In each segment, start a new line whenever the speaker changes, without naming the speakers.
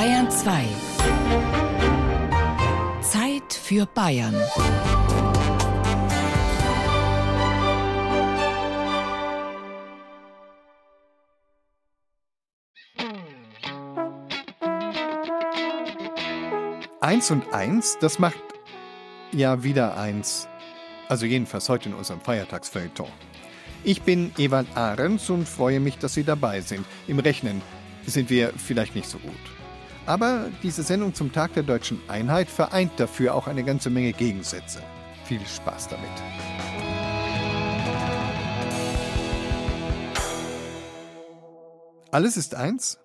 Bayern 2. Zeit für Bayern.
Eins und eins, das macht ja wieder eins. Also jedenfalls heute in unserem Feiertagsfeuilleton. Ich bin Ewald Ahrens und freue mich, dass Sie dabei sind. Im Rechnen sind wir vielleicht nicht so gut. Aber diese Sendung zum Tag der deutschen Einheit vereint dafür auch eine ganze Menge Gegensätze. Viel Spaß damit. Alles ist eins?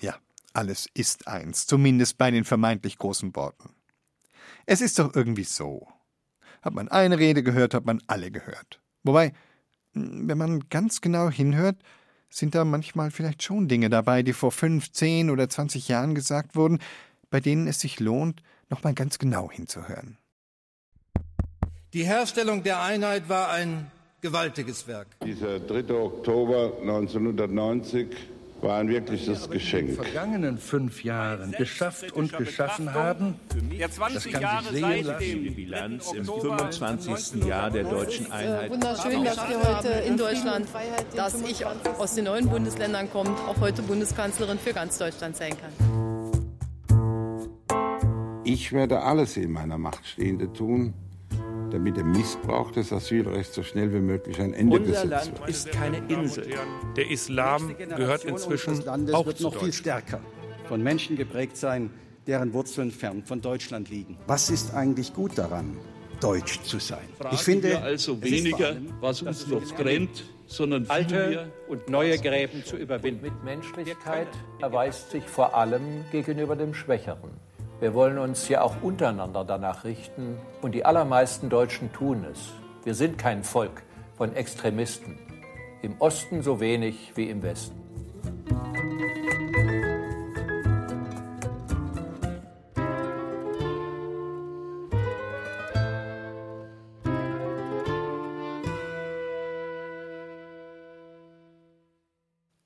Ja, alles ist eins, zumindest bei den vermeintlich großen Worten. Es ist doch irgendwie so. Hat man eine Rede gehört, hat man alle gehört. Wobei, wenn man ganz genau hinhört, sind da manchmal vielleicht schon Dinge dabei, die vor fünf, zehn oder zwanzig Jahren gesagt wurden, bei denen es sich lohnt, nochmal ganz genau hinzuhören.
Die Herstellung der Einheit war ein gewaltiges Werk.
Dieser 3. Oktober 1990 war ein wirkliches Geschenk.
In den vergangenen fünf Jahren geschafft und geschaffen haben,
der 20 Jahre seit die Bilanz im 25. Jahr der deutschen Einheit.
Wunderschön, dass wir heute in Deutschland, dass ich aus den neuen Bundesländern komme, auch heute Bundeskanzlerin für ganz Deutschland sein kann.
Ich werde alles in meiner Macht Stehende tun, damit dem Missbrauch des Asylrechts so schnell wie möglich ein Ende
Unser
gesetzt
Land
wird.
ist keine Insel.
Der Islam gehört inzwischen auch
wird
zu
noch viel stärker von Menschen geprägt sein, deren Wurzeln fern von Deutschland liegen. Was ist eigentlich gut daran, deutsch zu sein?
ich finde wir also
es ist vor
weniger,
allem,
was uns noch trennt, sondern
Alte
vielmehr
und neue Gräben zu überwinden.
Mitmenschlichkeit erweist sich vor allem gegenüber dem Schwächeren. Wir wollen uns ja auch untereinander danach richten und die allermeisten Deutschen tun es. Wir sind kein Volk von Extremisten. Im Osten so wenig wie im Westen.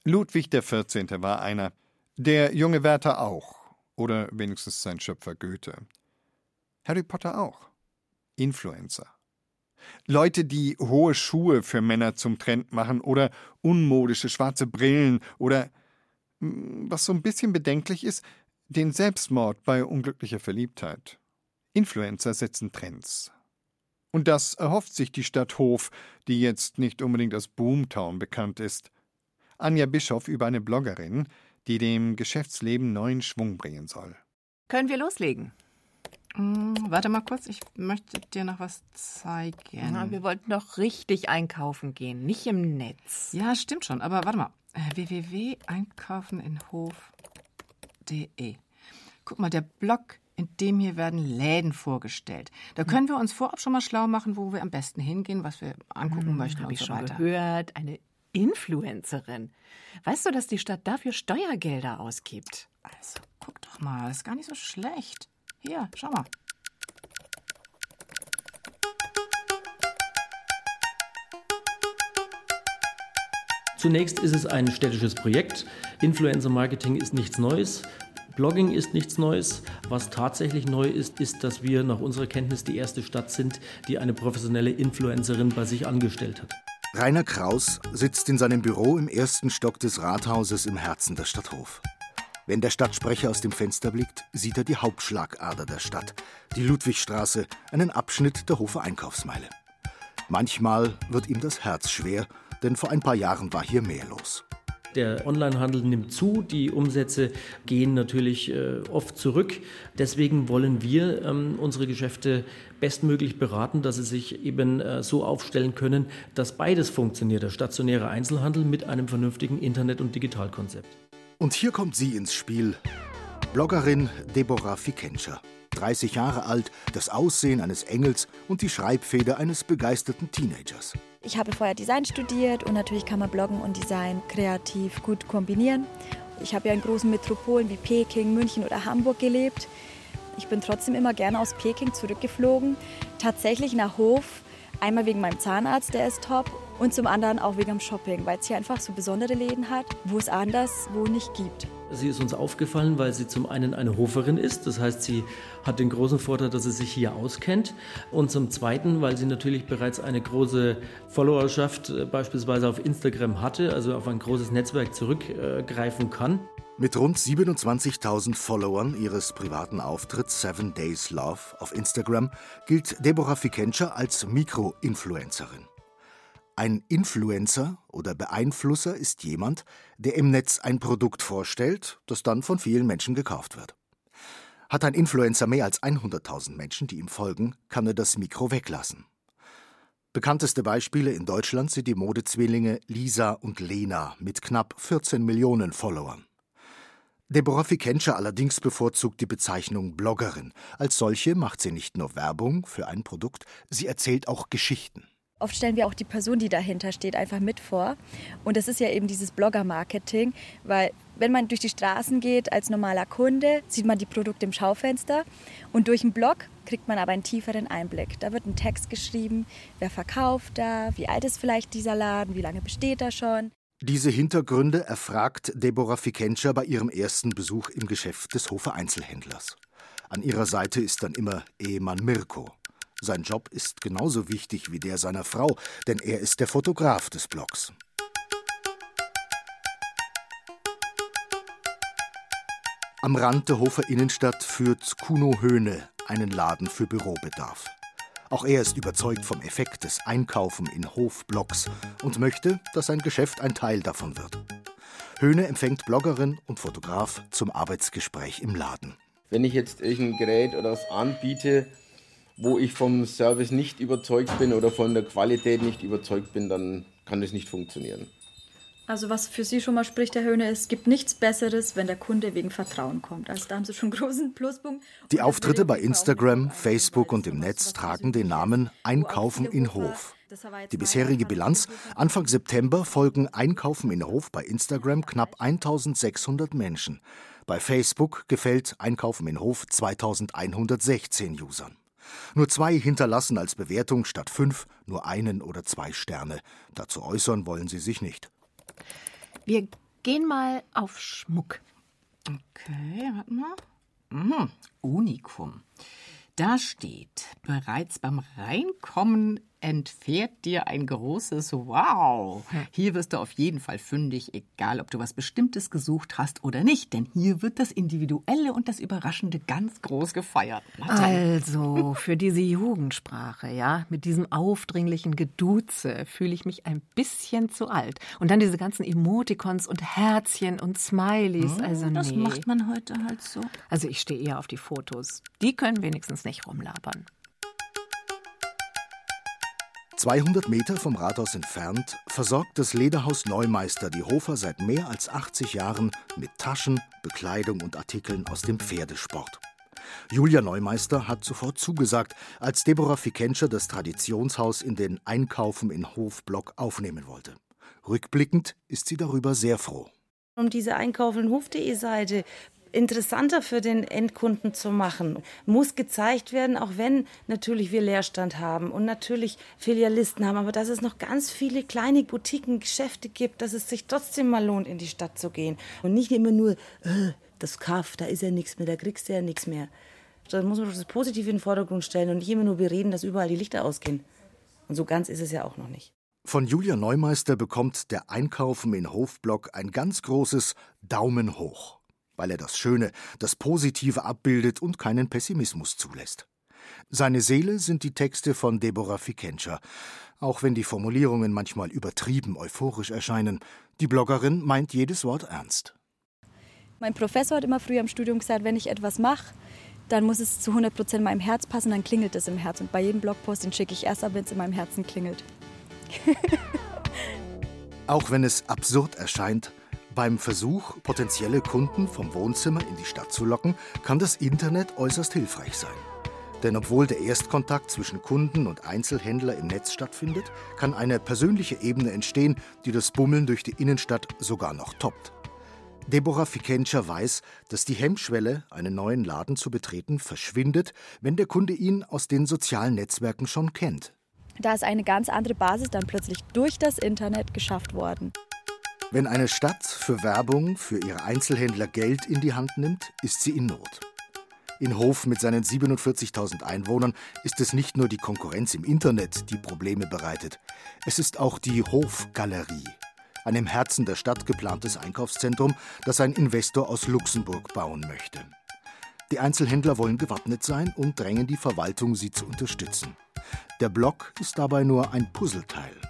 Ludwig XIV. war einer, der junge Werther auch, oder wenigstens sein Schöpfer Goethe. Harry Potter auch. Influencer. Leute, die hohe Schuhe für Männer zum Trend machen oder unmodische schwarze Brillen oder, mm, was so ein bisschen bedenklich ist, den Selbstmord bei unglücklicher Verliebtheit. Influencer setzen Trends. Und das erhofft sich die Stadt Hof, die jetzt nicht unbedingt als Boomtown bekannt ist. Anja Bischoff über eine Bloggerin, die dem Geschäftsleben neuen Schwung bringen soll.
Können wir loslegen? Hm, warte mal kurz, ich möchte dir noch was zeigen.
Na, wir wollten doch richtig einkaufen gehen, nicht im Netz.
Ja, stimmt schon, aber warte mal. Äh, www.einkaufelinhof.de. Guck mal, der Blog, in dem hier werden Läden vorgestellt. Da können wir uns vorab schon mal schlau machen, wo wir am besten hingehen, was wir angucken
Hm,
möchten und
ich
so
schon
weiter.
gehört, eine Influencerin. Weißt du, dass die Stadt dafür Steuergelder ausgibt?
Also, guck doch mal, ist gar nicht so schlecht. Hier, schau mal.
Zunächst ist es ein städtisches Projekt. Influencer Marketing ist nichts Neues. Blogging ist nichts Neues. Was tatsächlich neu ist, ist, dass wir nach unserer Kenntnis die erste Stadt sind, die eine professionelle Influencerin bei sich angestellt hat.
Rainer Kraus sitzt in seinem Büro im ersten Stock des Rathauses im Herzen der Stadt Hof. Wenn der Stadtsprecher aus dem Fenster blickt, sieht er die Hauptschlagader der Stadt, die Ludwigstraße, einen Abschnitt der Hofer Einkaufsmeile. Manchmal wird ihm das Herz schwer, denn vor ein paar Jahren war hier mehr los.
Der Onlinehandel nimmt zu, die Umsätze gehen natürlich äh, oft zurück. Deswegen wollen wir ähm, unsere Geschäfte bestmöglich beraten, dass sie sich eben äh, so aufstellen können, dass beides funktioniert, der stationäre Einzelhandel mit einem vernünftigen Internet- und Digitalkonzept.
Und hier kommt sie ins Spiel. Bloggerin Deborah Fikenscher. 30 Jahre alt, das Aussehen eines Engels und die Schreibfeder eines begeisterten Teenagers.
Ich habe vorher Design studiert und natürlich kann man Bloggen und Design kreativ gut kombinieren. Ich habe ja in großen Metropolen wie Peking, München oder Hamburg gelebt. Ich bin trotzdem immer gerne aus Peking zurückgeflogen. Tatsächlich nach Hof, einmal wegen meinem Zahnarzt, der ist top, und zum anderen auch wegen dem Shopping, weil es hier einfach so besondere Läden hat, wo es anders wo nicht gibt.
Sie ist uns aufgefallen, weil sie zum einen eine Hoferin ist, das heißt, sie hat den großen Vorteil, dass sie sich hier auskennt und zum zweiten, weil sie natürlich bereits eine große Followerschaft äh, beispielsweise auf Instagram hatte, also auf ein großes Netzwerk zurückgreifen kann.
Mit rund 27.000 Followern ihres privaten Auftritts Seven Days Love auf Instagram gilt Deborah Fikentscher als Mikro-Influencerin. Ein Influencer oder Beeinflusser ist jemand, der im Netz ein Produkt vorstellt, das dann von vielen Menschen gekauft wird. Hat ein Influencer mehr als 100.000 Menschen, die ihm folgen, kann er das Mikro weglassen. Bekannteste Beispiele in Deutschland sind die Modezwillinge Lisa und Lena mit knapp 14 Millionen Followern. Deborah Fikentscher allerdings bevorzugt die Bezeichnung Bloggerin. Als solche macht sie nicht nur Werbung für ein Produkt, sie erzählt auch Geschichten.
Oft stellen wir auch die Person, die dahinter steht, einfach mit vor. Und das ist ja eben dieses Blogger-Marketing, weil wenn man durch die Straßen geht als normaler Kunde, sieht man die Produkte im Schaufenster und durch einen Blog kriegt man aber einen tieferen Einblick. Da wird ein Text geschrieben, wer verkauft da, wie alt ist vielleicht dieser Laden, wie lange besteht er schon.
Diese Hintergründe erfragt Deborah Fikentscher bei ihrem ersten Besuch im Geschäft des Hofer Einzelhändlers. An ihrer Seite ist dann immer Ehemann Mirko. Sein Job ist genauso wichtig wie der seiner Frau, denn er ist der Fotograf des Blogs. Am Rand der Hofer Innenstadt führt Kuno Höhne einen Laden für Bürobedarf. Auch er ist überzeugt vom Effekt des Einkaufen in Hofblocks und möchte, dass sein Geschäft ein Teil davon wird. Höhne empfängt Bloggerin und Fotograf zum Arbeitsgespräch im Laden.
Wenn ich jetzt irgendein Gerät oder was anbiete, wo ich vom Service nicht überzeugt bin oder von der Qualität nicht überzeugt bin, dann kann das nicht funktionieren.
Also was für Sie schon mal spricht, Herr Höhne, es gibt nichts Besseres, wenn der Kunde wegen Vertrauen kommt. Also da haben Sie schon einen großen Pluspunkt.
Die Auftritte bei Instagram, Facebook und im Netz tragen den Namen Einkaufen in Hof. Die bisherige Bilanz, Anfang September folgen Einkaufen in Hof bei Instagram knapp 1600 Menschen. Bei Facebook gefällt Einkaufen in Hof 2116 Usern. Nur zwei hinterlassen als Bewertung statt fünf nur einen oder zwei Sterne. Dazu äußern wollen sie sich nicht.
Wir gehen mal auf Schmuck.
Okay, warte mal. Mhm, Unikum. Da steht, bereits beim Reinkommen entfährt dir ein großes Wow. Hier wirst du auf jeden Fall fündig, egal ob du was Bestimmtes gesucht hast oder nicht, denn hier wird das Individuelle und das Überraschende ganz groß gefeiert.
Also, für diese Jugendsprache, ja, mit diesem aufdringlichen Geduze fühle ich mich ein bisschen zu alt. Und dann diese ganzen Emoticons und Herzchen und Smileys,
Oh,
also nee.
das macht man heute halt so.
Also ich stehe eher auf die Fotos. Die können wenigstens nicht rumlabern.
200 Meter vom Rathaus entfernt versorgt das Lederhaus Neumeister die Hofer seit mehr als 80 Jahren mit Taschen, Bekleidung und Artikeln aus dem Pferdesport. Julia Neumeister hat sofort zugesagt, als Deborah Fikentscher das Traditionshaus in den Einkaufen in Hofblock aufnehmen wollte. Rückblickend ist sie darüber sehr froh.
Um diese Einkaufen-Hof.de Seite interessanter für den Endkunden zu machen, muss gezeigt werden, auch wenn natürlich wir Leerstand haben und natürlich Filialisten haben, aber dass es noch ganz viele kleine Boutiquen, Geschäfte gibt, dass es sich trotzdem mal lohnt, in die Stadt zu gehen und nicht immer nur äh, das Kaff, da ist ja nichts mehr, da kriegst du ja nichts mehr. Da muss man das Positive in den Vordergrund stellen und nicht immer nur bereden, dass überall die Lichter ausgehen. Und so ganz ist es ja auch noch nicht.
Von Julia Neumeister bekommt der Einkaufen in Hofblock ein ganz großes Daumen hoch, weil er das Schöne, das Positive abbildet und keinen Pessimismus zulässt. Seine Seele sind die Texte von Deborah Fikentscher. Auch wenn die Formulierungen manchmal übertrieben euphorisch erscheinen, die Bloggerin meint jedes Wort ernst.
Mein Professor hat immer früher im Studium gesagt, wenn ich etwas mache, dann muss es zu 100 Prozent meinem Herz passen, dann klingelt es im Herz. Und bei jedem Blogpost, den schicke ich erst ab, wenn es in meinem Herzen klingelt.
Auch wenn es absurd erscheint, beim Versuch, potenzielle Kunden vom Wohnzimmer in die Stadt zu locken, kann das Internet äußerst hilfreich sein. Denn obwohl der Erstkontakt zwischen Kunden und Einzelhändler im Netz stattfindet, kann eine persönliche Ebene entstehen, die das Bummeln durch die Innenstadt sogar noch toppt. Deborah Fikentscher weiß, dass die Hemmschwelle, einen neuen Laden zu betreten, verschwindet, wenn der Kunde ihn aus den sozialen Netzwerken schon kennt.
Da ist eine ganz andere Basis dann plötzlich durch das Internet geschafft worden.
Wenn eine Stadt für Werbung für ihre Einzelhändler Geld in die Hand nimmt, ist sie in Not. In Hof mit seinen 47.000 Einwohnern ist es nicht nur die Konkurrenz im Internet, die Probleme bereitet. Es ist auch die Hofgalerie, ein im Herzen der Stadt geplantes Einkaufszentrum, das ein Investor aus Luxemburg bauen möchte. Die Einzelhändler wollen gewappnet sein und drängen die Verwaltung, sie zu unterstützen. Der Block ist dabei nur ein Puzzleteil.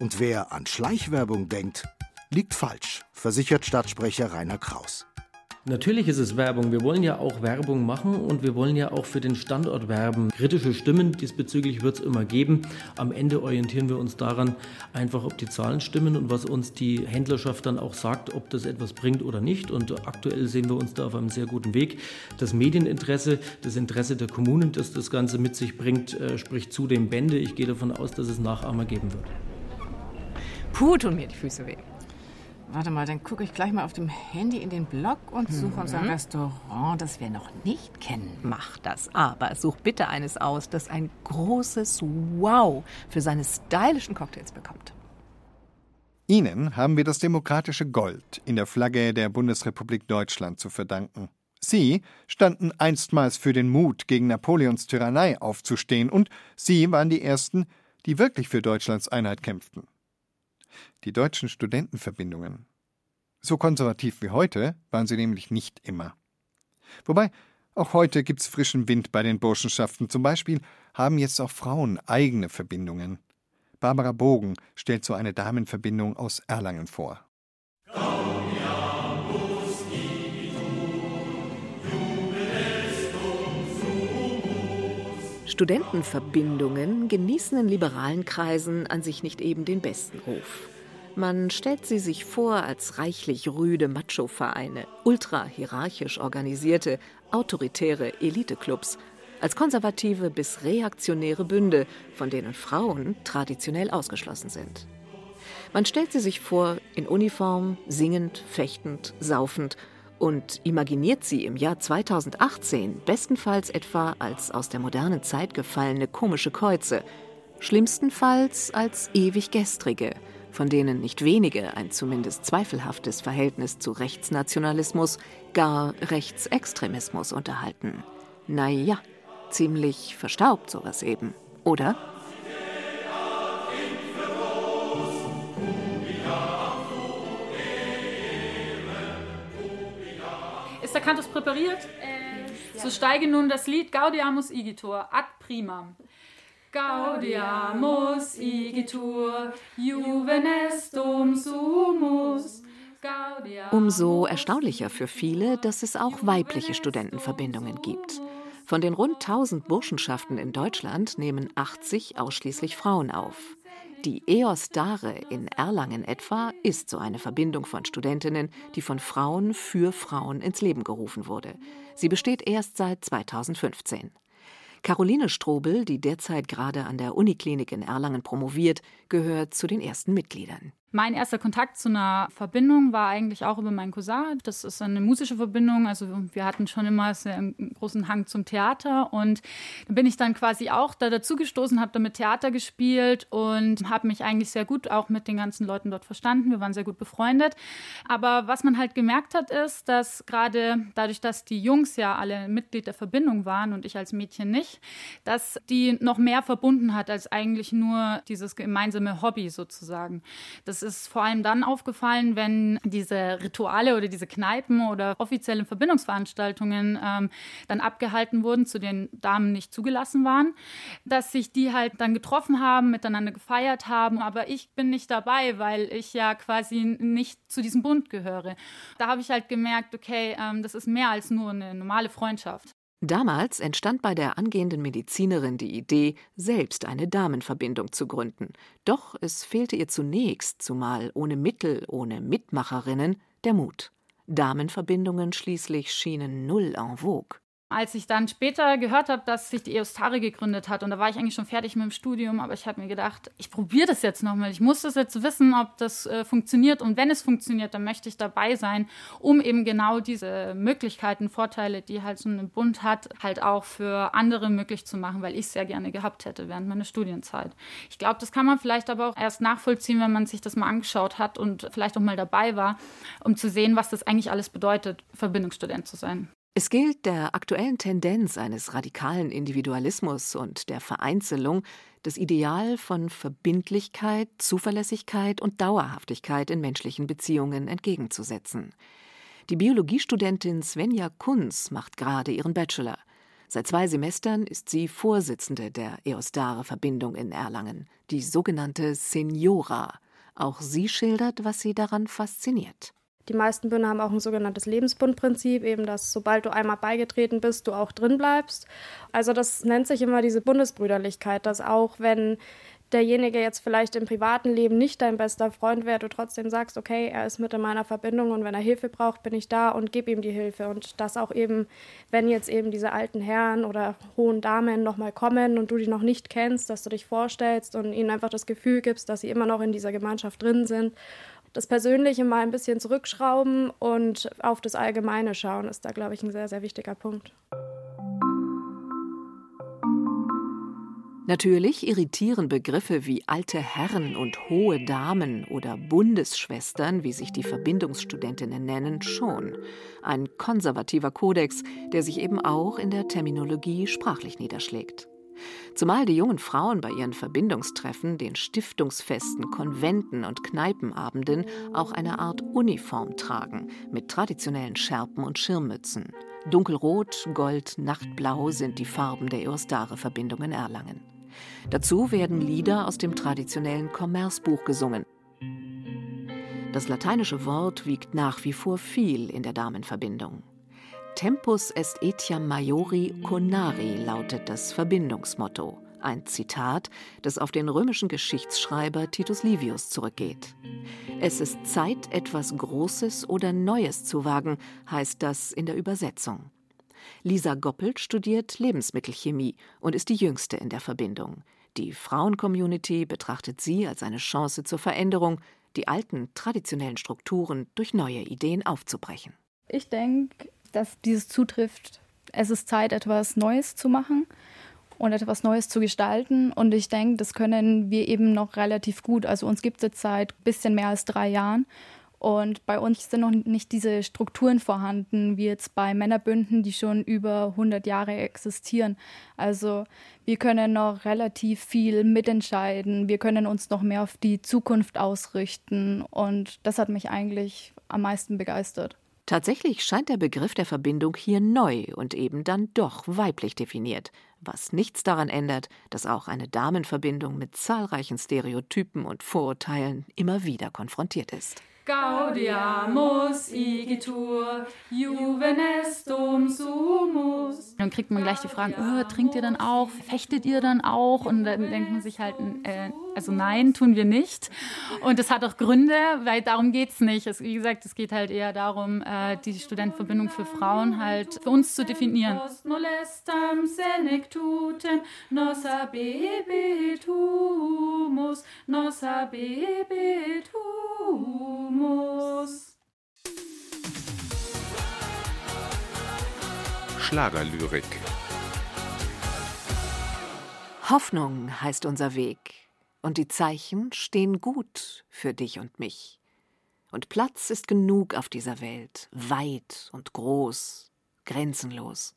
Und wer an Schleichwerbung denkt, liegt falsch, versichert Stadtsprecher Rainer Kraus.
Natürlich ist es Werbung. Wir wollen ja auch Werbung machen und wir wollen ja auch für den Standort werben. Kritische Stimmen diesbezüglich wird es immer geben. Am Ende orientieren wir uns daran einfach, ob die Zahlen stimmen und was uns die Händlerschaft dann auch sagt, ob das etwas bringt oder nicht. Und aktuell sehen wir uns da auf einem sehr guten Weg. Das Medieninteresse, das Interesse der Kommunen, das das Ganze mit sich bringt, äh, spricht zudem Bände. Ich gehe davon aus, dass es Nachahmer geben wird.
Puh, tun mir die Füße weh. Warte mal, dann gucke ich gleich mal auf dem Handy in den Blog und suche
Mhm.
uns ein Restaurant, das wir noch nicht kennen.
Mach das, aber such bitte eines aus, das ein großes Wow für seine stylischen Cocktails bekommt.
Ihnen haben wir das demokratische Gold in der Flagge der Bundesrepublik Deutschland zu verdanken. Sie standen einstmals für den Mut, gegen Napoleons Tyrannei aufzustehen, und Sie waren die Ersten, die wirklich für Deutschlands Einheit kämpften. Die deutschen Studentenverbindungen. So konservativ wie heute waren sie nämlich nicht immer. Wobei, auch heute gibt's frischen Wind bei den Burschenschaften. Zum Beispiel haben jetzt auch Frauen eigene Verbindungen. Barbara Bogen stellt so eine Damenverbindung aus Erlangen vor.
Studentenverbindungen genießen in liberalen Kreisen an sich nicht eben den besten Ruf. Man stellt sie sich vor als reichlich rüde Macho-Vereine, ultra-hierarchisch organisierte, autoritäre Eliteclubs, als konservative bis reaktionäre Bünde, von denen Frauen traditionell ausgeschlossen sind. Man stellt sie sich vor in Uniform, singend, fechtend, saufend und imaginiert sie im Jahr 2018 bestenfalls etwa als aus der modernen Zeit gefallene komische Käuze, schlimmstenfalls als ewig gestrige, von denen nicht wenige ein zumindest zweifelhaftes Verhältnis zu Rechtsnationalismus, gar Rechtsextremismus unterhalten. Naja, ziemlich verstaubt sowas eben, oder?
Ist der Kantus präpariert? So steige nun das Lied Gaudiamus Igitur ad primam. Gaudiamus Igitur, Juvenestum sumus.
Umso erstaunlicher für viele, dass es auch weibliche Studentenverbindungen gibt. Von den rund 1000 Burschenschaften in Deutschland nehmen 80 ausschließlich Frauen auf. Die EOS Dare in Erlangen etwa ist so eine Verbindung von Studentinnen, die von Frauen für Frauen ins Leben gerufen wurde. Sie besteht erst seit 2015. Caroline Strobel, die derzeit gerade an der Uniklinik in Erlangen promoviert, gehört zu den ersten Mitgliedern.
Mein erster Kontakt zu einer Verbindung war eigentlich auch über meinen Cousin. Das ist eine musische Verbindung. Also wir hatten schon immer einen großen Hang zum Theater. Und da bin ich dann quasi auch da dazugestoßen, habe damit Theater gespielt und habe mich eigentlich sehr gut auch mit den ganzen Leuten dort verstanden. Wir waren sehr gut befreundet. Aber was man halt gemerkt hat, ist, dass gerade dadurch, dass die Jungs ja alle Mitglied der Verbindung waren und ich als Mädchen nicht, dass die noch mehr verbunden hat als eigentlich nur dieses gemeinsame Hobby sozusagen. Das ist vor allem dann aufgefallen, wenn diese Rituale oder diese Kneipen oder offizielle Verbindungsveranstaltungen ähm, dann abgehalten wurden, zu den Damen nicht zugelassen waren, dass sich die halt dann getroffen haben, miteinander gefeiert haben, aber ich bin nicht dabei, weil ich ja quasi nicht zu diesem Bund gehöre. Da habe ich halt gemerkt, okay, ähm, das ist mehr als nur eine normale Freundschaft.
Damals entstand bei der angehenden Medizinerin die Idee, selbst eine Damenverbindung zu gründen. Doch es fehlte ihr zunächst, zumal ohne Mittel, ohne Mitmacherinnen, der Mut. Damenverbindungen schließlich schienen null en vogue.
Als ich dann später gehört habe, dass sich die Eostare gegründet hat, und da war ich eigentlich schon fertig mit dem Studium, aber ich habe mir gedacht, ich probiere das jetzt nochmal. Ich muss das jetzt wissen, ob das äh, funktioniert. Und wenn es funktioniert, dann möchte ich dabei sein, um eben genau diese Möglichkeiten, Vorteile, die halt so ein Bund hat, halt auch für andere möglich zu machen, weil ich es sehr gerne gehabt hätte während meiner Studienzeit. Ich glaube, das kann man vielleicht aber auch erst nachvollziehen, wenn man sich das mal angeschaut hat und vielleicht auch mal dabei war, um zu sehen, was das eigentlich alles bedeutet, Verbindungsstudent zu sein.
Es gilt der aktuellen Tendenz eines radikalen Individualismus und der Vereinzelung das Ideal von Verbindlichkeit, Zuverlässigkeit und Dauerhaftigkeit in menschlichen Beziehungen entgegenzusetzen. Die Biologiestudentin Svenja Kunz macht gerade ihren Bachelor. Seit zwei Semestern ist sie Vorsitzende der Eostare-Verbindung in Erlangen, die sogenannte Seniora. Auch sie schildert, was sie daran fasziniert.
Die meisten Bünde haben auch ein sogenanntes Lebensbundprinzip, eben dass sobald du einmal beigetreten bist, du auch drin bleibst. Also das nennt sich immer diese Bundesbrüderlichkeit, dass auch wenn derjenige jetzt vielleicht im privaten Leben nicht dein bester Freund wäre, du trotzdem sagst, okay, er ist mit in meiner Verbindung und wenn er Hilfe braucht, bin ich da und gebe ihm die Hilfe. Und das auch eben, wenn jetzt eben diese alten Herren oder hohen Damen nochmal kommen und du die noch nicht kennst, dass du dich vorstellst und ihnen einfach das Gefühl gibst, dass sie immer noch in dieser Gemeinschaft drin sind das Persönliche mal ein bisschen zurückschrauben und auf das Allgemeine schauen, ist da, glaube ich, ein sehr, sehr wichtiger Punkt.
Natürlich irritieren Begriffe wie alte Herren und hohe Damen oder Bundesschwestern, wie sich die Verbindungsstudentinnen nennen, schon. Ein konservativer Kodex, der sich eben auch in der Terminologie sprachlich niederschlägt. Zumal die jungen Frauen bei ihren Verbindungstreffen, den Stiftungsfesten, Konventen und Kneipenabenden auch eine Art Uniform tragen, mit traditionellen Schärpen und Schirmmützen. Dunkelrot, Gold, Nachtblau sind die Farben der Eostare-Verbindung in Erlangen. Dazu werden Lieder aus dem traditionellen Kommerzbuch gesungen. Das lateinische Wort wiegt nach wie vor viel in der Damenverbindung. Tempus est etiam maiori conari lautet das Verbindungsmotto. Ein Zitat, das auf den römischen Geschichtsschreiber Titus Livius zurückgeht. Es ist Zeit, etwas Großes oder Neues zu wagen, heißt das in der Übersetzung. Lisa Goppelt studiert Lebensmittelchemie und ist die jüngste in der Verbindung. Die Frauencommunity betrachtet sie als eine Chance zur Veränderung, die alten traditionellen Strukturen durch neue Ideen aufzubrechen.
Ich denke, dass dieses zutrifft. Es ist Zeit, etwas Neues zu machen und etwas Neues zu gestalten. Und ich denke, das können wir eben noch relativ gut. Also uns gibt es seit ein bisschen mehr als drei Jahren. Und bei uns sind noch nicht diese Strukturen vorhanden, wie jetzt bei Männerbünden, die schon über 100 Jahre existieren. Also wir können noch relativ viel mitentscheiden. Wir können uns noch mehr auf die Zukunft ausrichten. Und das hat mich eigentlich am meisten begeistert.
Tatsächlich scheint der Begriff der Verbindung hier neu und eben dann doch weiblich definiert, was nichts daran ändert, dass auch eine Damenverbindung mit zahlreichen Stereotypen und Vorurteilen immer wieder konfrontiert ist. Gaudiamus igitur,
juvenestum sumus. Dann kriegt man gleich die Fragen, oh, trinkt ihr dann auch, fechtet ihr dann auch? Und dann denkt man sich halt, äh, also nein, tun wir nicht. Und das hat auch Gründe, weil darum geht es nicht. Es, wie gesagt, es geht halt eher darum, äh, die Studentenverbindung für Frauen halt für uns zu definieren.
Schlagerlyrik. Hoffnung heißt unser Weg, und die Zeichen stehen gut für dich und mich. Und Platz ist genug auf dieser Welt, weit und groß, grenzenlos.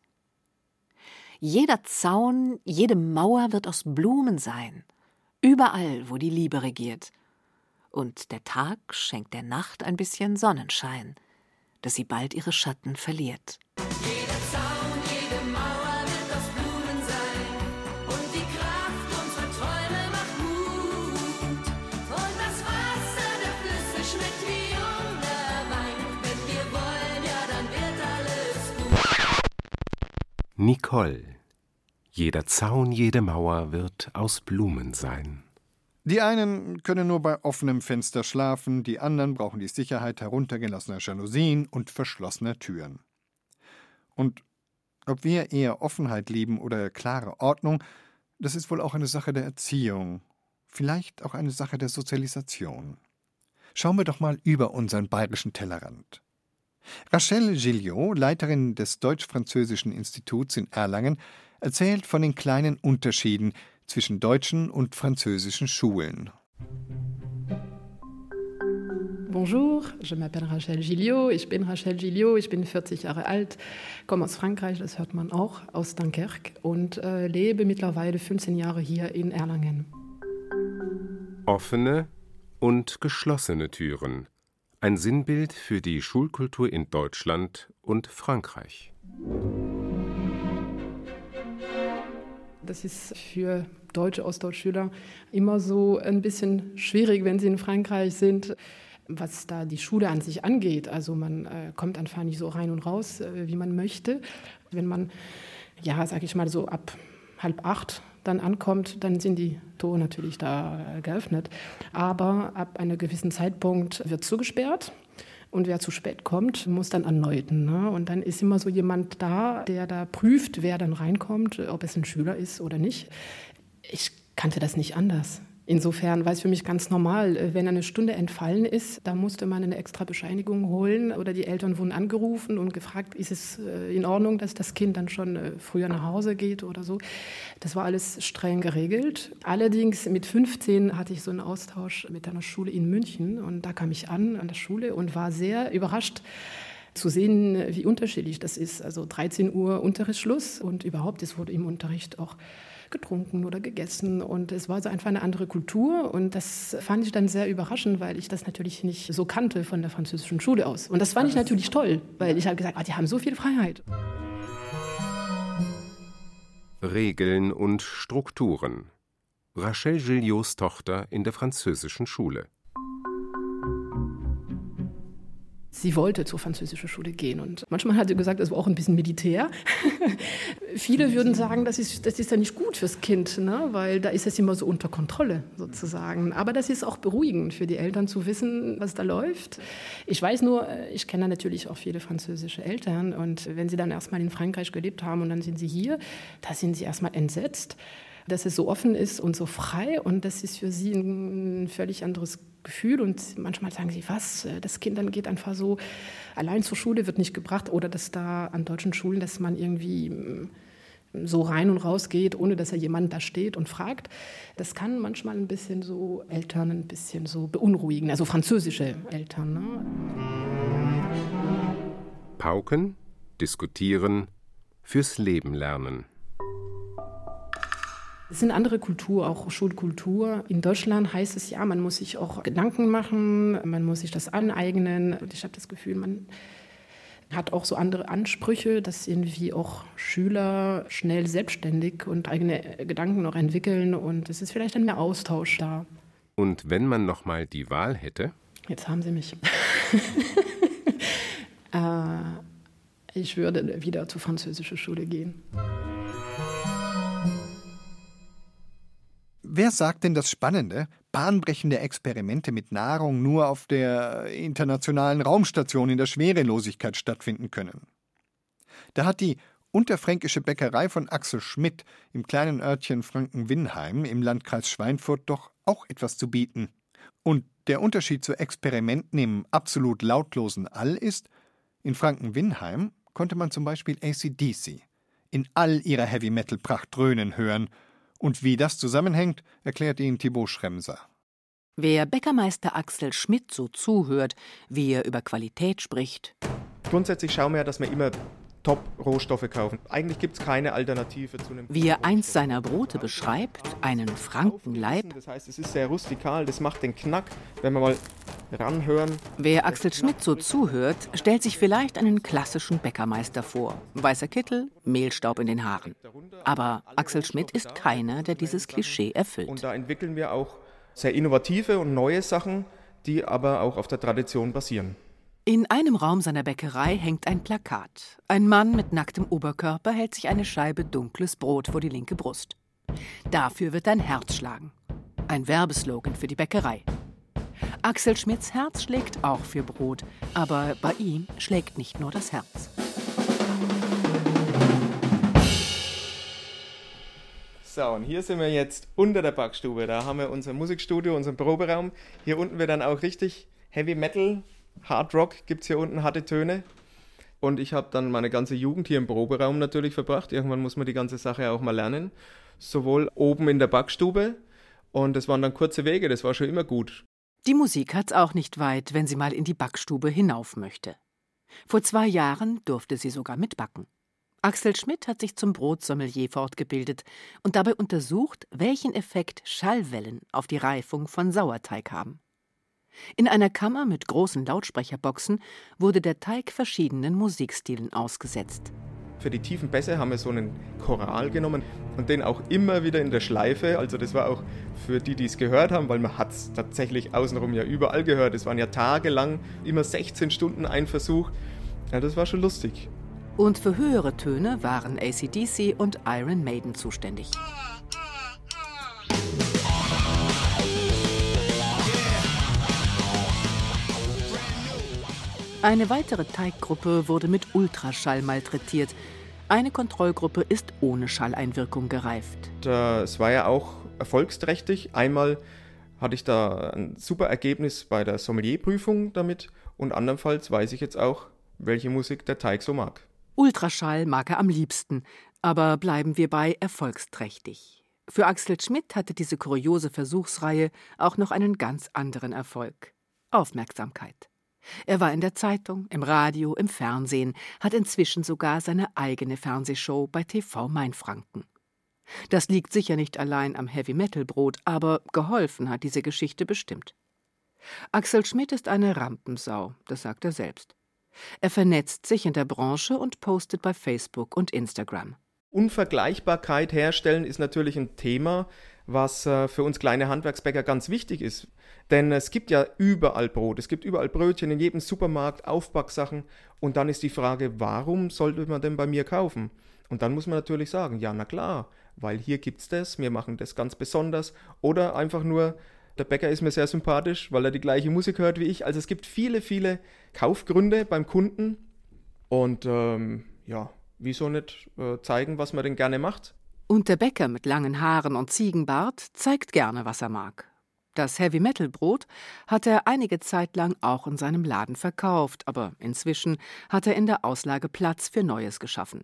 Jeder Zaun, jede Mauer wird aus Blumen sein, überall, wo die Liebe regiert und der Tag schenkt der Nacht ein bisschen Sonnenschein, dass sie bald ihre Schatten verliert.
Nicole. Jeder Zaun, jede Mauer wird aus Blumen sein.
Die einen können nur bei offenem Fenster schlafen, die anderen brauchen die Sicherheit heruntergelassener Jalousien und verschlossener Türen. Und Ob wir eher Offenheit lieben oder klare Ordnung, das ist wohl auch eine Sache der Erziehung, vielleicht auch eine Sache der Sozialisation. Schauen wir doch mal über unseren bayerischen Tellerrand. Rachel Gilliot, Leiterin des Deutsch-Französischen Instituts in Erlangen, erzählt von den kleinen Unterschieden zwischen deutschen und französischen Schulen.
Bonjour, je m'appelle Rachel Gilliot, ich bin Rachel Gilliot, ich bin 40 Jahre alt, komme aus Frankreich, das hört man auch, aus Dunkerque und äh, lebe mittlerweile 15 Jahre hier in Erlangen.
Offene und geschlossene Türen. Ein Sinnbild für die Schulkultur in Deutschland und Frankreich.
Das ist für deutsche Ostdeutschschüler immer so ein bisschen schwierig, wenn sie in Frankreich sind, was da die Schule an sich angeht. Also man äh, kommt einfach nicht so rein und raus, äh, wie man möchte. Wenn man, ja, sag ich mal so ab halb acht dann ankommt, dann sind die Tore natürlich da äh, geöffnet. Aber ab einem gewissen Zeitpunkt wird zugesperrt. Und wer zu spät kommt, muss dann anläuten. Ne? Und dann ist immer so jemand da, der da prüft, wer dann reinkommt, ob es ein Schüler ist oder nicht. Ich kannte das nicht anders. Insofern war es für mich ganz normal, äh, wenn eine Stunde entfallen ist, da musste man eine extra Bescheinigung holen oder die Eltern wurden angerufen und gefragt, ist es äh, in Ordnung, dass das Kind dann schon äh, früher nach Hause geht oder so. Das war alles streng geregelt. Allerdings mit 15 hatte ich so einen Austausch mit einer Schule in München und da kam ich an an der Schule und war sehr überrascht, zu sehen, wie unterschiedlich das ist. Also 13 Uhr Unterrichtsschluss und überhaupt, es wurde im Unterricht auch getrunken oder gegessen. Und es war so einfach eine andere Kultur. Und das fand ich dann sehr überraschend, weil ich das natürlich nicht so kannte von der französischen Schule aus. Und das fand ich natürlich toll, weil ich habe gesagt, ah, die haben so viel Freiheit.
Regeln und Strukturen. Rachel Gilliots Tochter in der französischen Schule.
Sie wollte zur französischen Schule gehen. Und manchmal hat sie gesagt, es war auch ein bisschen Militär. Viele würden sagen, das ist, das ist ja nicht gut fürs Kind, ne? weil da ist es immer so unter Kontrolle sozusagen. Aber das ist auch beruhigend für die Eltern zu wissen, was da läuft. Ich weiß nur, ich kenne natürlich auch viele französische Eltern und wenn sie dann erstmal in Frankreich gelebt haben und dann sind sie hier, da sind sie erstmal entsetzt dass es so offen ist und so frei und das ist für sie ein völlig anderes Gefühl und manchmal sagen sie, was, das Kind dann geht einfach so allein zur Schule, wird nicht gebracht oder dass da an deutschen Schulen, dass man irgendwie mm, so rein und raus geht, ohne dass er jemand da steht und fragt. Das kann manchmal ein bisschen so Eltern ein bisschen so beunruhigen, also französische Eltern. Ne?
Pauken, diskutieren, fürs Leben lernen.
Es sind andere Kultur, auch Schulkultur. In Deutschland heißt es ja, man muss sich auch Gedanken machen, man muss sich das aneignen. Und ich habe das Gefühl, man hat auch so andere Ansprüche, dass irgendwie auch Schüler schnell selbstständig und eigene Gedanken noch entwickeln und es ist vielleicht dann mehr Austausch da.
Und wenn man noch mal die Wahl hätte?
Jetzt haben Sie mich. äh, ich würde wieder zur französischen Schule gehen.
Wer sagt denn das Spannende, bahnbrechende Experimente mit Nahrung nur auf der internationalen Raumstation in der Schwerelosigkeit stattfinden können? Da hat die unterfränkische Bäckerei von Axel Schmidt im kleinen Örtchen Franken-Winheim im Landkreis Schweinfurt doch auch etwas zu bieten. Und der Unterschied zu Experimenten im absolut lautlosen All ist, in Franken-Winheim konnte man zum Beispiel ACDC in all ihrer Heavy-Metal-Pracht dröhnen hören – und wie das zusammenhängt, erklärt Ihnen Thibaut Schremser.
Wer Bäckermeister Axel Schmidt so zuhört, wie er über Qualität spricht.
Grundsätzlich schauen wir ja, dass wir immer Top-Rohstoffe kaufen. Eigentlich gibt es keine Alternative zu einem.
Wie er eins seiner Brote beschreibt, einen Frankenleib.
Das heißt, es ist sehr rustikal, das macht den Knack, wenn wir mal ranhören.
Wer Axel Schmidt so zuhört, stellt sich vielleicht einen klassischen Bäckermeister vor. Weißer Kittel, Mehlstaub in den Haaren. Aber Axel Schmidt ist keiner, der dieses Klischee erfüllt.
Und da entwickeln wir auch sehr innovative und neue Sachen, die aber auch auf der Tradition basieren.
In einem Raum seiner Bäckerei hängt ein Plakat. Ein Mann mit nacktem Oberkörper hält sich eine Scheibe dunkles Brot vor die linke Brust. Dafür wird ein Herz schlagen. Ein Werbeslogan für die Bäckerei. Axel Schmidts Herz schlägt auch für Brot, aber bei ihm schlägt nicht nur das Herz.
So, und hier sind wir jetzt unter der Backstube. Da haben wir unser Musikstudio, unseren Proberaum. Hier unten wird dann auch richtig Heavy Metal, Hard Rock, gibt es hier unten harte Töne. Und ich habe dann meine ganze Jugend hier im Proberaum natürlich verbracht. Irgendwann muss man die ganze Sache auch mal lernen. Sowohl oben in der Backstube und es waren dann kurze Wege, das war schon immer gut.
Die Musik hat's auch nicht weit, wenn sie mal in die Backstube hinauf möchte. Vor zwei Jahren durfte sie sogar mitbacken. Axel Schmidt hat sich zum Brotsommelier fortgebildet und dabei untersucht, welchen Effekt Schallwellen auf die Reifung von Sauerteig haben. In einer Kammer mit großen Lautsprecherboxen wurde der Teig verschiedenen Musikstilen ausgesetzt.
Für die tiefen Bässe haben wir so einen Choral genommen und den auch immer wieder in der Schleife. Also das war auch für die, die es gehört haben, weil man hat es tatsächlich außenrum ja überall gehört. Es waren ja tagelang immer 16 Stunden ein Versuch. Ja, das war schon lustig.
Und für höhere Töne waren ACDC und Iron Maiden zuständig. Eine weitere Teiggruppe wurde mit Ultraschall malträtiert. Eine Kontrollgruppe ist ohne Schalleinwirkung gereift.
Es war ja auch erfolgsträchtig. Einmal hatte ich da ein super Ergebnis bei der Sommelierprüfung damit und andernfalls weiß ich jetzt auch, welche Musik der Teig so mag.
Ultraschall mag er am liebsten, aber bleiben wir bei erfolgsträchtig. Für Axel Schmidt hatte diese kuriose Versuchsreihe auch noch einen ganz anderen Erfolg. Aufmerksamkeit. Er war in der Zeitung, im Radio, im Fernsehen, hat inzwischen sogar seine eigene Fernsehshow bei TV Mainfranken. Das liegt sicher nicht allein am Heavy-Metal-Brot, aber geholfen hat diese Geschichte bestimmt. Axel Schmidt ist eine Rampensau, das sagt er selbst. Er vernetzt sich in der Branche und postet bei Facebook und Instagram.
Unvergleichbarkeit herstellen ist natürlich ein Thema, was äh, für uns kleine Handwerksbäcker ganz wichtig ist. Denn es gibt ja überall Brot, es gibt überall Brötchen in jedem Supermarkt, Aufbacksachen. Und dann ist die Frage, warum sollte man denn bei mir kaufen? Und dann muss man natürlich sagen, ja, na klar, weil hier gibt es das, wir machen das ganz besonders. Oder einfach nur, der Bäcker ist mir sehr sympathisch, weil er die gleiche Musik hört wie ich. Also es gibt viele, viele Kaufgründe beim Kunden. Und ähm, ja, wieso nicht äh, zeigen, was man denn gerne macht?
Und der Bäcker mit langen Haaren und Ziegenbart zeigt gerne, was er mag. Das Heavy-Metal-Brot hat er einige Zeit lang auch in seinem Laden verkauft, aber inzwischen hat er in der Auslage Platz für Neues geschaffen.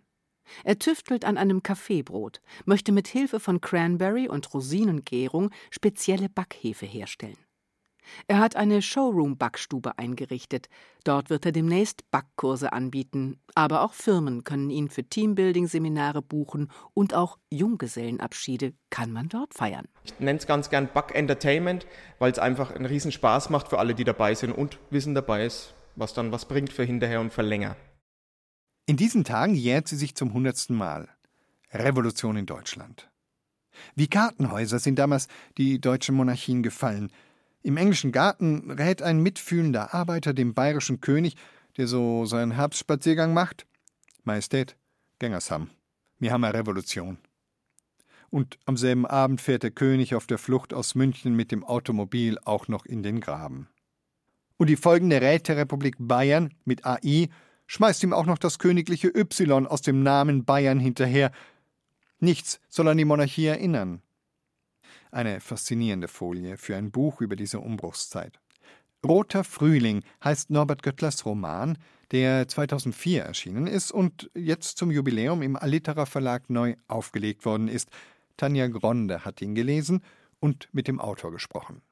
Er tüftelt an einem Kaffeebrot, möchte mit Hilfe von Cranberry und Rosinengärung spezielle Backhefe herstellen. Er hat eine Showroom-Backstube eingerichtet. Dort wird er demnächst Backkurse anbieten. Aber auch Firmen können ihn für Teambuilding-Seminare buchen und auch Junggesellenabschiede kann man dort feiern.
Ich nenne es ganz gern Back-Entertainment, weil es einfach einen riesen Spaß macht für alle, die dabei sind und Wissen dabei ist, was dann was bringt für hinterher und für länger.
In diesen Tagen jährt sie sich zum hundertsten Mal. Revolution in Deutschland. Wie Kartenhäuser sind damals die deutschen Monarchien gefallen – im englischen Garten rät ein mitfühlender Arbeiter dem bayerischen König, der so seinen Herbstspaziergang macht: Majestät, Gängersam, wir haben eine Revolution. Und am selben Abend fährt der König auf der Flucht aus München mit dem Automobil auch noch in den Graben. Und die folgende Räterepublik Bayern mit AI schmeißt ihm auch noch das königliche Y aus dem Namen Bayern hinterher. Nichts soll an die Monarchie erinnern. Eine faszinierende Folie für ein Buch über diese Umbruchszeit. Roter Frühling heißt Norbert Göttlers Roman, der 2004 erschienen ist und jetzt zum Jubiläum im Allitera Verlag neu aufgelegt worden ist. Tanja Gronde hat ihn gelesen und mit dem Autor gesprochen.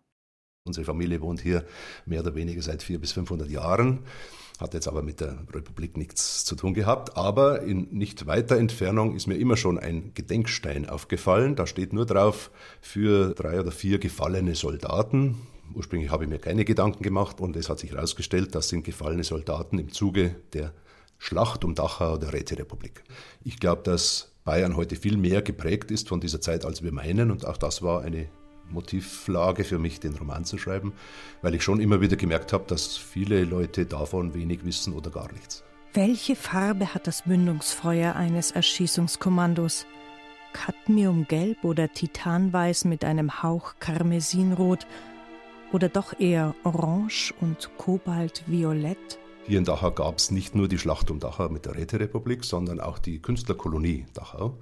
Unsere Familie wohnt hier mehr oder weniger seit 400 bis 500 Jahren, hat jetzt aber mit der Republik nichts zu tun gehabt. Aber in nicht weiter Entfernung ist mir immer schon ein Gedenkstein aufgefallen. Da steht nur drauf für drei oder vier gefallene Soldaten. Ursprünglich habe ich mir keine Gedanken gemacht und es hat sich herausgestellt, das sind gefallene Soldaten im Zuge der Schlacht um Dachau der Räterepublik. Ich glaube, dass Bayern heute viel mehr geprägt ist von dieser Zeit, als wir meinen und auch das war eine Motivlage für mich, den Roman zu schreiben, weil ich schon immer wieder gemerkt habe, dass viele Leute davon wenig wissen oder gar nichts.
Welche Farbe hat das Mündungsfeuer eines Erschießungskommandos? Cadmiumgelb oder Titanweiß mit einem Hauch Karmesinrot oder doch eher Orange und Kobaltviolett?
Hier in Dachau gab es nicht nur die Schlacht um Dachau mit der Räterepublik, sondern auch die Künstlerkolonie Dachau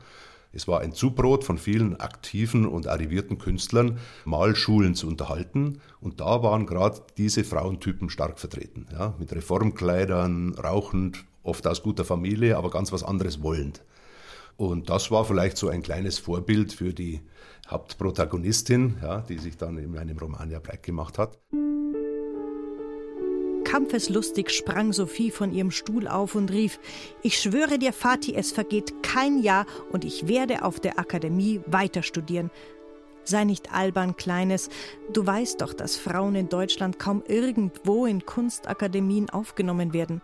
Es war ein Zubrot von vielen aktiven und arrivierten Künstlern, Malschulen zu unterhalten. Und da waren gerade diese Frauentypen stark vertreten. Ja, mit Reformkleidern, rauchend, oft aus guter Familie, aber ganz was anderes wollend. Und das war vielleicht so ein kleines Vorbild für die Hauptprotagonistin, ja, die sich dann in meinem Roman ja breit gemacht hat.
Kampfeslustig sprang Sophie von ihrem Stuhl auf und rief: Ich schwöre dir, Vati, es vergeht kein Jahr und ich werde auf der Akademie weiter studieren. Sei nicht albern, Kleines. Du weißt doch, dass Frauen in Deutschland kaum irgendwo in Kunstakademien aufgenommen werden.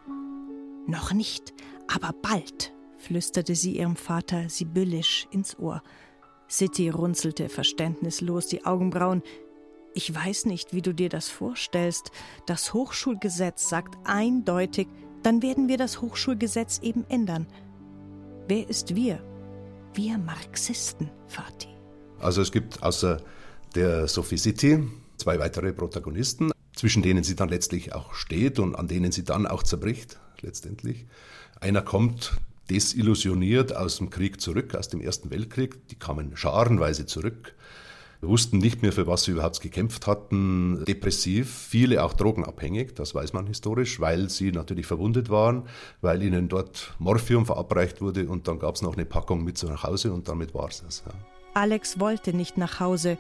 Noch nicht, aber bald, flüsterte sie ihrem Vater sibyllisch ins Ohr. City runzelte verständnislos die Augenbrauen. Ich weiß nicht, wie du dir das vorstellst. Das Hochschulgesetz sagt eindeutig, dann werden wir das Hochschulgesetz eben ändern. Wer ist wir? Wir Marxisten, Fatih.
Also es gibt außer der Sophie City zwei weitere Protagonisten, zwischen denen sie dann letztlich auch steht und an denen sie dann auch zerbricht, letztendlich. Einer kommt desillusioniert aus dem Krieg zurück, aus dem Ersten Weltkrieg. Die kamen scharenweise zurück wussten nicht mehr, für was sie überhaupt gekämpft hatten, depressiv, viele auch drogenabhängig, das weiß man historisch, weil sie natürlich verwundet waren, weil ihnen dort Morphium verabreicht wurde und dann gab es noch eine Packung mit so nach Hause und damit war es das. Ja.
Alex wollte nicht nach Hause,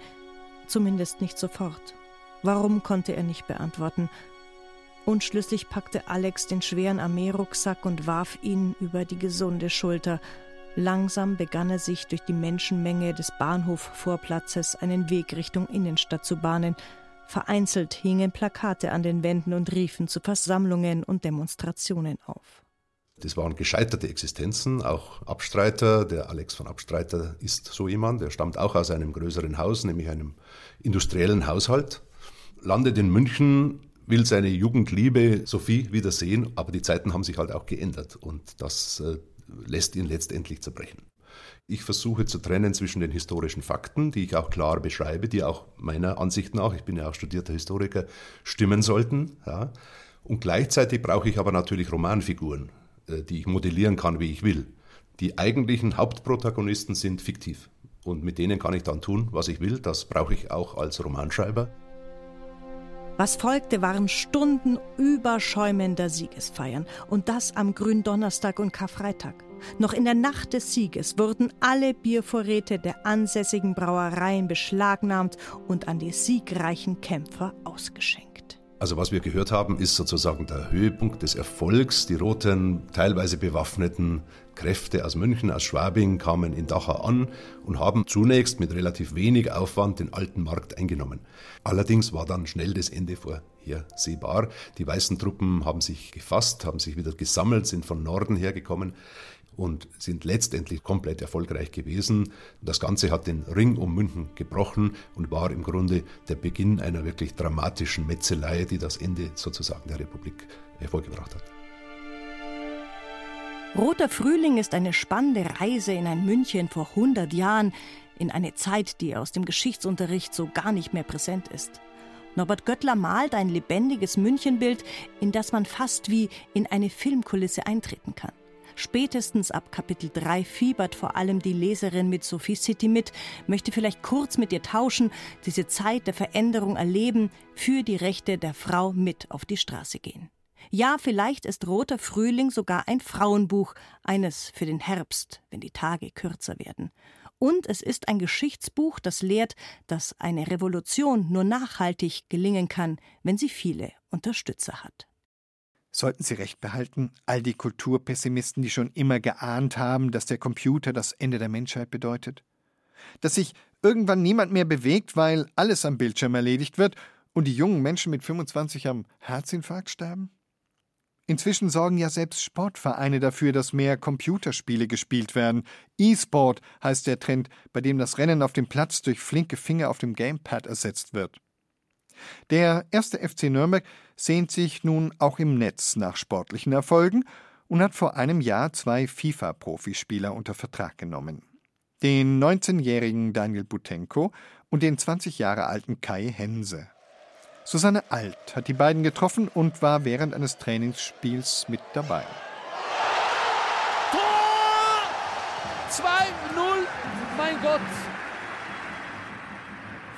zumindest nicht sofort. Warum konnte er nicht beantworten? Unschlüssig packte Alex den schweren Armeerucksack und warf ihn über die gesunde Schulter – Langsam begann er sich durch die Menschenmenge des Bahnhofvorplatzes einen Weg Richtung Innenstadt zu bahnen. Vereinzelt hingen Plakate an den Wänden und riefen zu Versammlungen und Demonstrationen auf.
Das waren gescheiterte Existenzen, auch Abstreiter. Der Alex von Abstreiter ist so jemand, der stammt auch aus einem größeren Haus, nämlich einem industriellen Haushalt. Landet in München, will seine Jugendliebe Sophie wiedersehen, aber die Zeiten haben sich halt auch geändert und das äh, lässt ihn letztendlich zerbrechen. Ich versuche zu trennen zwischen den historischen Fakten, die ich auch klar beschreibe, die auch meiner Ansicht nach, ich bin ja auch studierter Historiker, stimmen sollten. Ja. Und gleichzeitig brauche ich aber natürlich Romanfiguren, äh, die ich modellieren kann, wie ich will. Die eigentlichen Hauptprotagonisten sind fiktiv. Und mit denen kann ich dann tun, was ich will. Das brauche ich auch als Romanschreiber.
Was folgte, waren Stunden überschäumender Siegesfeiern und das am Gründonnerstag und Karfreitag. Noch in der Nacht des Sieges wurden alle Biervorräte der ansässigen Brauereien beschlagnahmt und an die siegreichen Kämpfer ausgeschenkt.
Also was wir gehört haben, ist sozusagen der Höhepunkt des Erfolgs. Die roten, teilweise bewaffneten Kräfte aus München, aus Schwabing kamen in Dachau an und haben zunächst mit relativ wenig Aufwand den alten Markt eingenommen. Allerdings war dann schnell das Ende vorhersehbar. Die weißen Truppen haben sich gefasst, haben sich wieder gesammelt, sind von Norden hergekommen und sind letztendlich komplett erfolgreich gewesen. Das Ganze hat den Ring um München gebrochen und war im Grunde der Beginn einer wirklich dramatischen Metzelei, die das Ende sozusagen der Republik hervorgebracht hat.
Roter Frühling ist eine spannende Reise in ein München vor 100 Jahren, in eine Zeit, die aus dem Geschichtsunterricht so gar nicht mehr präsent ist. Norbert Göttler malt ein lebendiges Münchenbild, in das man fast wie in eine Filmkulisse eintreten kann. Spätestens ab Kapitel 3 fiebert vor allem die Leserin mit Sophie City mit, möchte vielleicht kurz mit ihr tauschen, diese Zeit der Veränderung erleben, für die Rechte der Frau mit auf die Straße gehen. Ja, vielleicht ist Roter Frühling sogar ein Frauenbuch, eines für den Herbst, wenn die Tage kürzer werden. Und es ist ein Geschichtsbuch, das lehrt, dass eine Revolution nur nachhaltig gelingen kann, wenn sie viele Unterstützer hat.
Sollten Sie recht behalten, all die Kulturpessimisten, die schon immer geahnt haben, dass der Computer das Ende der Menschheit bedeutet? Dass sich irgendwann niemand mehr bewegt, weil alles am Bildschirm erledigt wird und die jungen Menschen mit 25 am Herzinfarkt sterben? Inzwischen sorgen ja selbst Sportvereine dafür, dass mehr Computerspiele gespielt werden. E-Sport heißt der Trend, bei dem das Rennen auf dem Platz durch flinke Finger auf dem Gamepad ersetzt wird. Der erste FC Nürnberg sehnt sich nun auch im Netz nach sportlichen Erfolgen und hat vor einem Jahr zwei FIFA-Profispieler unter Vertrag genommen. Den 19-jährigen Daniel Butenko und den 20 Jahre alten Kai Hense. Susanne Alt hat die beiden getroffen und war während eines Trainingsspiels mit dabei.
2-0. Mein Gott.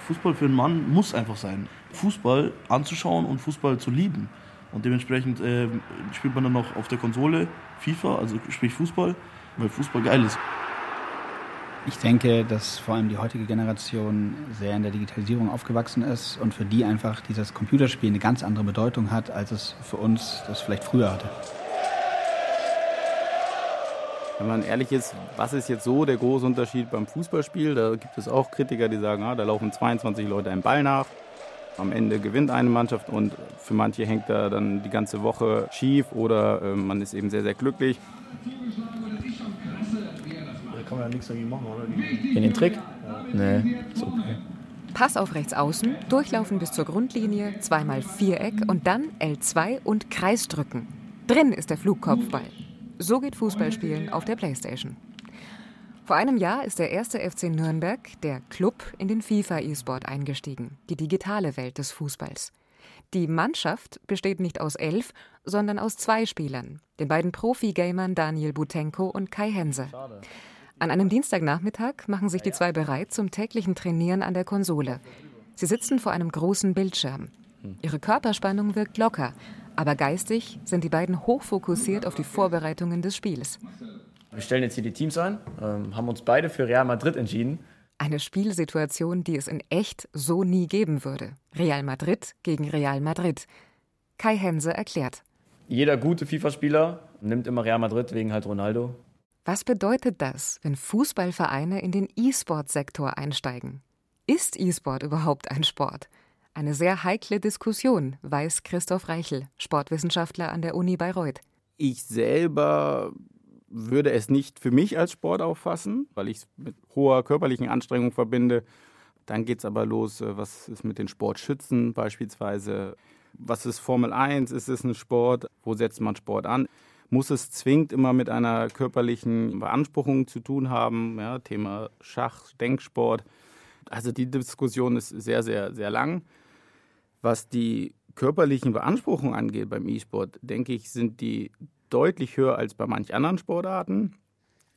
Fußball für einen Mann muss einfach sein. Fußball anzuschauen und Fußball zu lieben. Und dementsprechend äh, spielt man dann noch auf der Konsole FIFA, also sprich Fußball, weil Fußball geil ist.
Ich denke, dass vor allem die heutige Generation sehr in der Digitalisierung aufgewachsen ist und für die einfach dieses Computerspiel eine ganz andere Bedeutung hat, als es für uns das vielleicht früher hatte.
Wenn man ehrlich ist, was ist jetzt so der große Unterschied beim Fußballspiel? Da gibt es auch Kritiker, die sagen, ah, da laufen 22 Leute einem Ball nach. Am Ende gewinnt eine Mannschaft und für manche hängt da dann die ganze Woche schief oder äh, man ist eben sehr, sehr glücklich.
Ja nichts dagegen machen, oder?
In den Trick? Nee, ist okay.
Pass auf rechts außen, durchlaufen bis zur Grundlinie, zweimal Viereck und dann L2 und Kreis drücken. Drin ist der Flugkopfball. So geht Fußballspielen auf der Playstation. Vor einem Jahr ist der erste FC Nürnberg, der Club, in den FIFA-E-Sport eingestiegen, die digitale Welt des Fußballs. Die Mannschaft besteht nicht aus elf, sondern aus zwei Spielern, den beiden Profi-Gamern Daniel Butenko und Kai Hense. An einem Dienstagnachmittag machen sich die zwei bereit zum täglichen Trainieren an der Konsole. Sie sitzen vor einem großen Bildschirm. Ihre Körperspannung wirkt locker, aber geistig sind die beiden hochfokussiert auf die Vorbereitungen des Spiels.
Wir stellen jetzt hier die Teams ein, ähm, haben uns beide für Real Madrid entschieden.
Eine Spielsituation, die es in echt so nie geben würde. Real Madrid gegen Real Madrid. Kai Hense erklärt.
Jeder gute FIFA-Spieler nimmt immer Real Madrid wegen halt Ronaldo.
Was bedeutet das, wenn Fußballvereine in den E-Sport-Sektor einsteigen? Ist E-Sport überhaupt ein Sport? Eine sehr heikle Diskussion, weiß Christoph Reichel, Sportwissenschaftler an der Uni Bayreuth.
Ich selber würde es nicht für mich als Sport auffassen, weil ich es mit hoher körperlichen Anstrengung verbinde. Dann geht es aber los, äh, was ist mit den Sportschützen beispielsweise? Was ist Formel 1? Ist es ein Sport? Wo setzt man Sport an? Muss es zwingend immer mit einer körperlichen Beanspruchung zu tun haben? Ja, Thema Schach, Denksport. Also die Diskussion ist sehr, sehr, sehr lang. Was die körperlichen Beanspruchungen angeht beim E-Sport, denke ich, sind die deutlich höher als bei manch anderen Sportarten,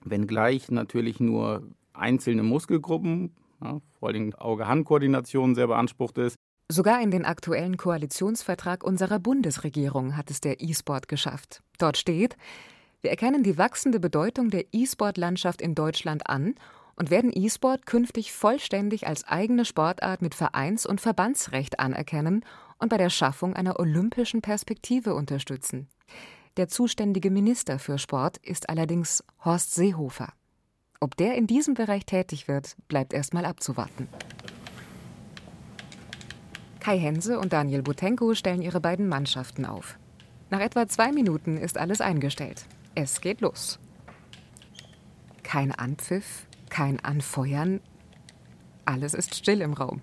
wenngleich natürlich nur einzelne Muskelgruppen, ja, vor allem Auge-Hand-Koordination sehr beansprucht ist.
Sogar in den aktuellen Koalitionsvertrag unserer Bundesregierung hat es der E-Sport geschafft. Dort steht, wir erkennen die wachsende Bedeutung der E-Sport-Landschaft in Deutschland an und werden E-Sport künftig vollständig als eigene Sportart mit Vereins- und Verbandsrecht anerkennen und bei der Schaffung einer olympischen Perspektive unterstützen. Der zuständige Minister für Sport ist allerdings Horst Seehofer. Ob der in diesem Bereich tätig wird, bleibt erstmal abzuwarten. Kai Hense und Daniel Butenko stellen ihre beiden Mannschaften auf. Nach etwa zwei Minuten ist alles eingestellt. Es geht los. Kein Anpfiff, kein Anfeuern. Alles ist still im Raum.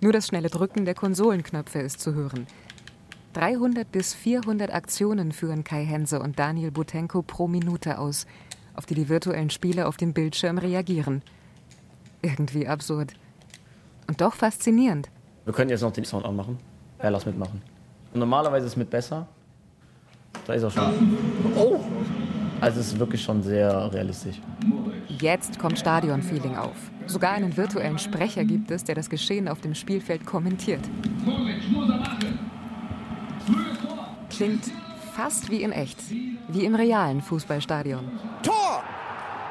Nur das schnelle Drücken der Konsolenknöpfe ist zu hören. 300 bis 400 Aktionen führen Kai Hense und Daniel Butenko pro Minute aus, auf die die virtuellen Spieler auf dem Bildschirm reagieren. Irgendwie absurd. Und doch faszinierend.
Wir könnten jetzt noch den Sound anmachen. Ja, lass mitmachen. Und normalerweise ist es mit besser. Da ist er schon. Oh! Also es ist wirklich schon sehr realistisch.
Jetzt kommt Stadionfeeling auf. Sogar einen virtuellen Sprecher gibt es, der das Geschehen auf dem Spielfeld kommentiert. Klingt fast wie in echt, wie im realen Fußballstadion.
Tor!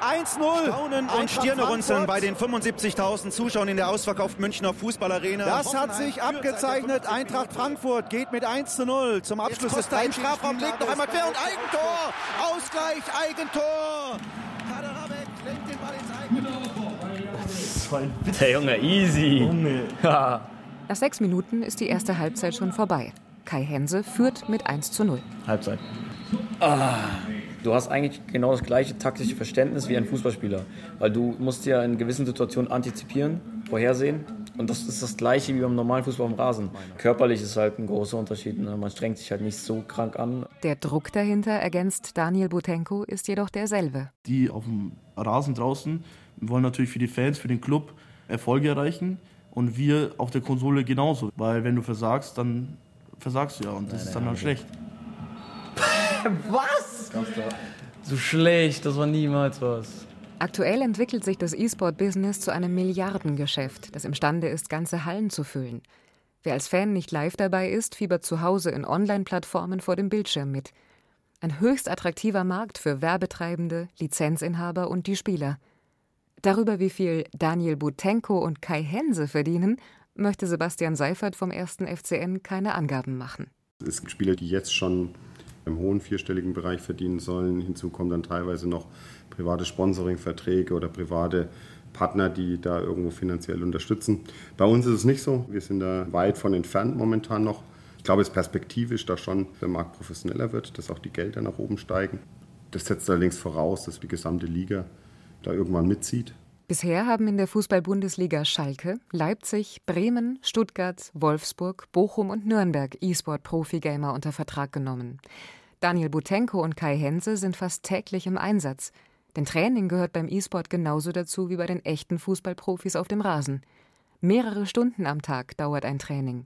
1-0. Staunen und Stirnerunzeln bei den 75.000 Zuschauern in der ausverkauften Münchner Fußballarena. Das hat sich abgezeichnet. Eintracht Frankfurt geht mit 1 0 zum Abschluss des dritten Strafraum, legt noch einmal quer und Eigentor. Ausgleich, Eigentor. Kaderabek lenkt den Ball ins
Eigentor. Der Junge, easy. Junge.
Nach sechs Minuten ist die erste Halbzeit schon vorbei. Kai Hense führt mit 1 zu 0.
Halbzeit. Ah, du hast eigentlich genau das gleiche taktische Verständnis wie ein Fußballspieler. Weil du musst ja in gewissen Situationen antizipieren, vorhersehen. Und das ist das gleiche wie beim normalen Fußball am Rasen. Körperlich ist halt ein großer Unterschied. Ne? Man strengt sich halt nicht so krank an.
Der Druck dahinter, ergänzt Daniel Butenko, ist jedoch derselbe.
Die auf dem Rasen draußen wollen natürlich für die Fans, für den Club Erfolge erreichen. Und wir auf der Konsole genauso. Weil wenn du versagst, dann versagst du ja und das nein, ist dann nein, halt schlecht.
was? So schlecht, das war niemals was.
Aktuell entwickelt sich das E-Sport-Business zu einem Milliardengeschäft, das imstande ist, ganze Hallen zu füllen. Wer als Fan nicht live dabei ist, fiebert zu Hause in Online-Plattformen vor dem Bildschirm mit. Ein höchst attraktiver Markt für Werbetreibende, Lizenzinhaber und die Spieler. Darüber, wie viel Daniel Butenko und Kai Hense verdienen, möchte Sebastian Seifert vom 1. FCN keine Angaben machen.
Es gibt Spieler, die jetzt schon im hohen vierstelligen Bereich verdienen sollen. Hinzu kommen dann teilweise noch private Sponsoring-Verträge oder private Partner, die da irgendwo finanziell unterstützen. Bei uns ist es nicht so. Wir sind da weit von entfernt momentan noch. Ich glaube, es perspektivisch da schon der Markt professioneller wird, dass auch die Gelder nach oben steigen. Das setzt allerdings voraus, dass die gesamte Liga da irgendwann mitzieht.
Bisher haben in der Fußball-Bundesliga Schalke, Leipzig, Bremen, Stuttgart, Wolfsburg, Bochum und Nürnberg E-Sport-Profi-Gamer unter Vertrag genommen. Daniel Butenko und Kai Hense sind fast täglich im Einsatz. Denn Training gehört beim E-Sport genauso dazu wie bei den echten Fußballprofis auf dem Rasen. Mehrere Stunden am Tag dauert ein Training.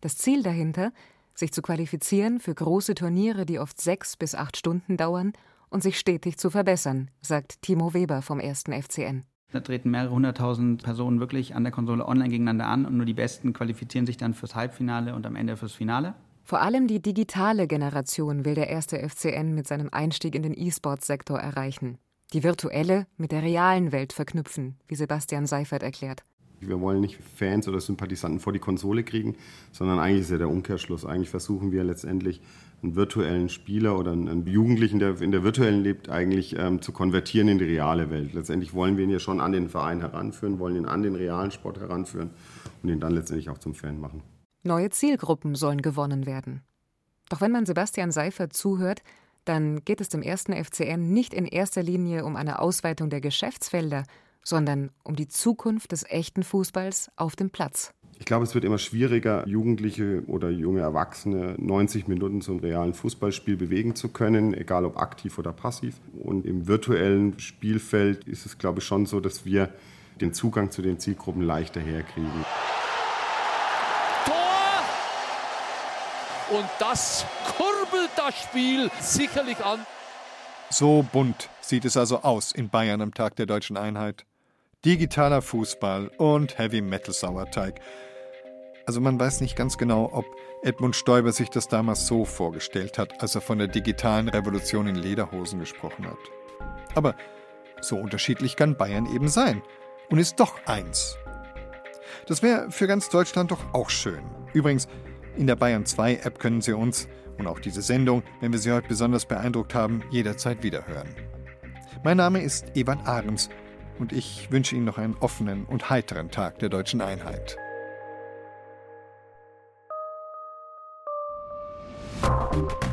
Das Ziel dahinter, sich zu qualifizieren für große Turniere, die oft sechs bis acht Stunden dauern und sich stetig zu verbessern, sagt Timo Weber vom 1. FCN.
Da treten mehrere hunderttausend Personen wirklich an der Konsole online gegeneinander an und nur die Besten qualifizieren sich dann fürs Halbfinale und am Ende fürs Finale.
Vor allem die digitale Generation will der erste FCN mit seinem Einstieg in den E-Sports-Sektor erreichen. Die virtuelle mit der realen Welt verknüpfen, wie Sebastian Seifert erklärt.
Wir wollen nicht Fans oder Sympathisanten vor die Konsole kriegen, sondern eigentlich ist ja der Umkehrschluss. Eigentlich versuchen wir letztendlich einen virtuellen Spieler oder einen Jugendlichen, der in der virtuellen lebt, eigentlich ähm, zu konvertieren in die reale Welt. Letztendlich wollen wir ihn ja schon an den Verein heranführen, wollen ihn an den realen Sport heranführen und ihn dann letztendlich auch zum Fan machen.
Neue Zielgruppen sollen gewonnen werden. Doch wenn man Sebastian Seifert zuhört, dann geht es dem ersten FCN nicht in erster Linie um eine Ausweitung der Geschäftsfelder, sondern um die Zukunft des echten Fußballs auf dem Platz.
Ich glaube, es wird immer schwieriger, Jugendliche oder junge Erwachsene 90 Minuten zum realen Fußballspiel bewegen zu können, egal ob aktiv oder passiv. Und im virtuellen Spielfeld ist es, glaube ich, schon so, dass wir den Zugang zu den Zielgruppen leichter herkriegen.
Tor! Und das kurbelt das Spiel sicherlich an.
So bunt sieht es also aus in Bayern am Tag der deutschen Einheit. Digitaler Fußball und Heavy Metal Sauerteig. Also man weiß nicht ganz genau, ob Edmund Stoiber sich das damals so vorgestellt hat, als er von der digitalen Revolution in Lederhosen gesprochen hat. Aber so unterschiedlich kann Bayern eben sein und ist doch eins. Das wäre für ganz Deutschland doch auch schön. Übrigens, in der Bayern 2 App können Sie uns und auch diese Sendung, wenn wir Sie heute besonders beeindruckt haben, jederzeit wiederhören. Mein Name ist Evan Ahrens und ich wünsche Ihnen noch einen offenen und heiteren Tag der deutschen Einheit. Thank you.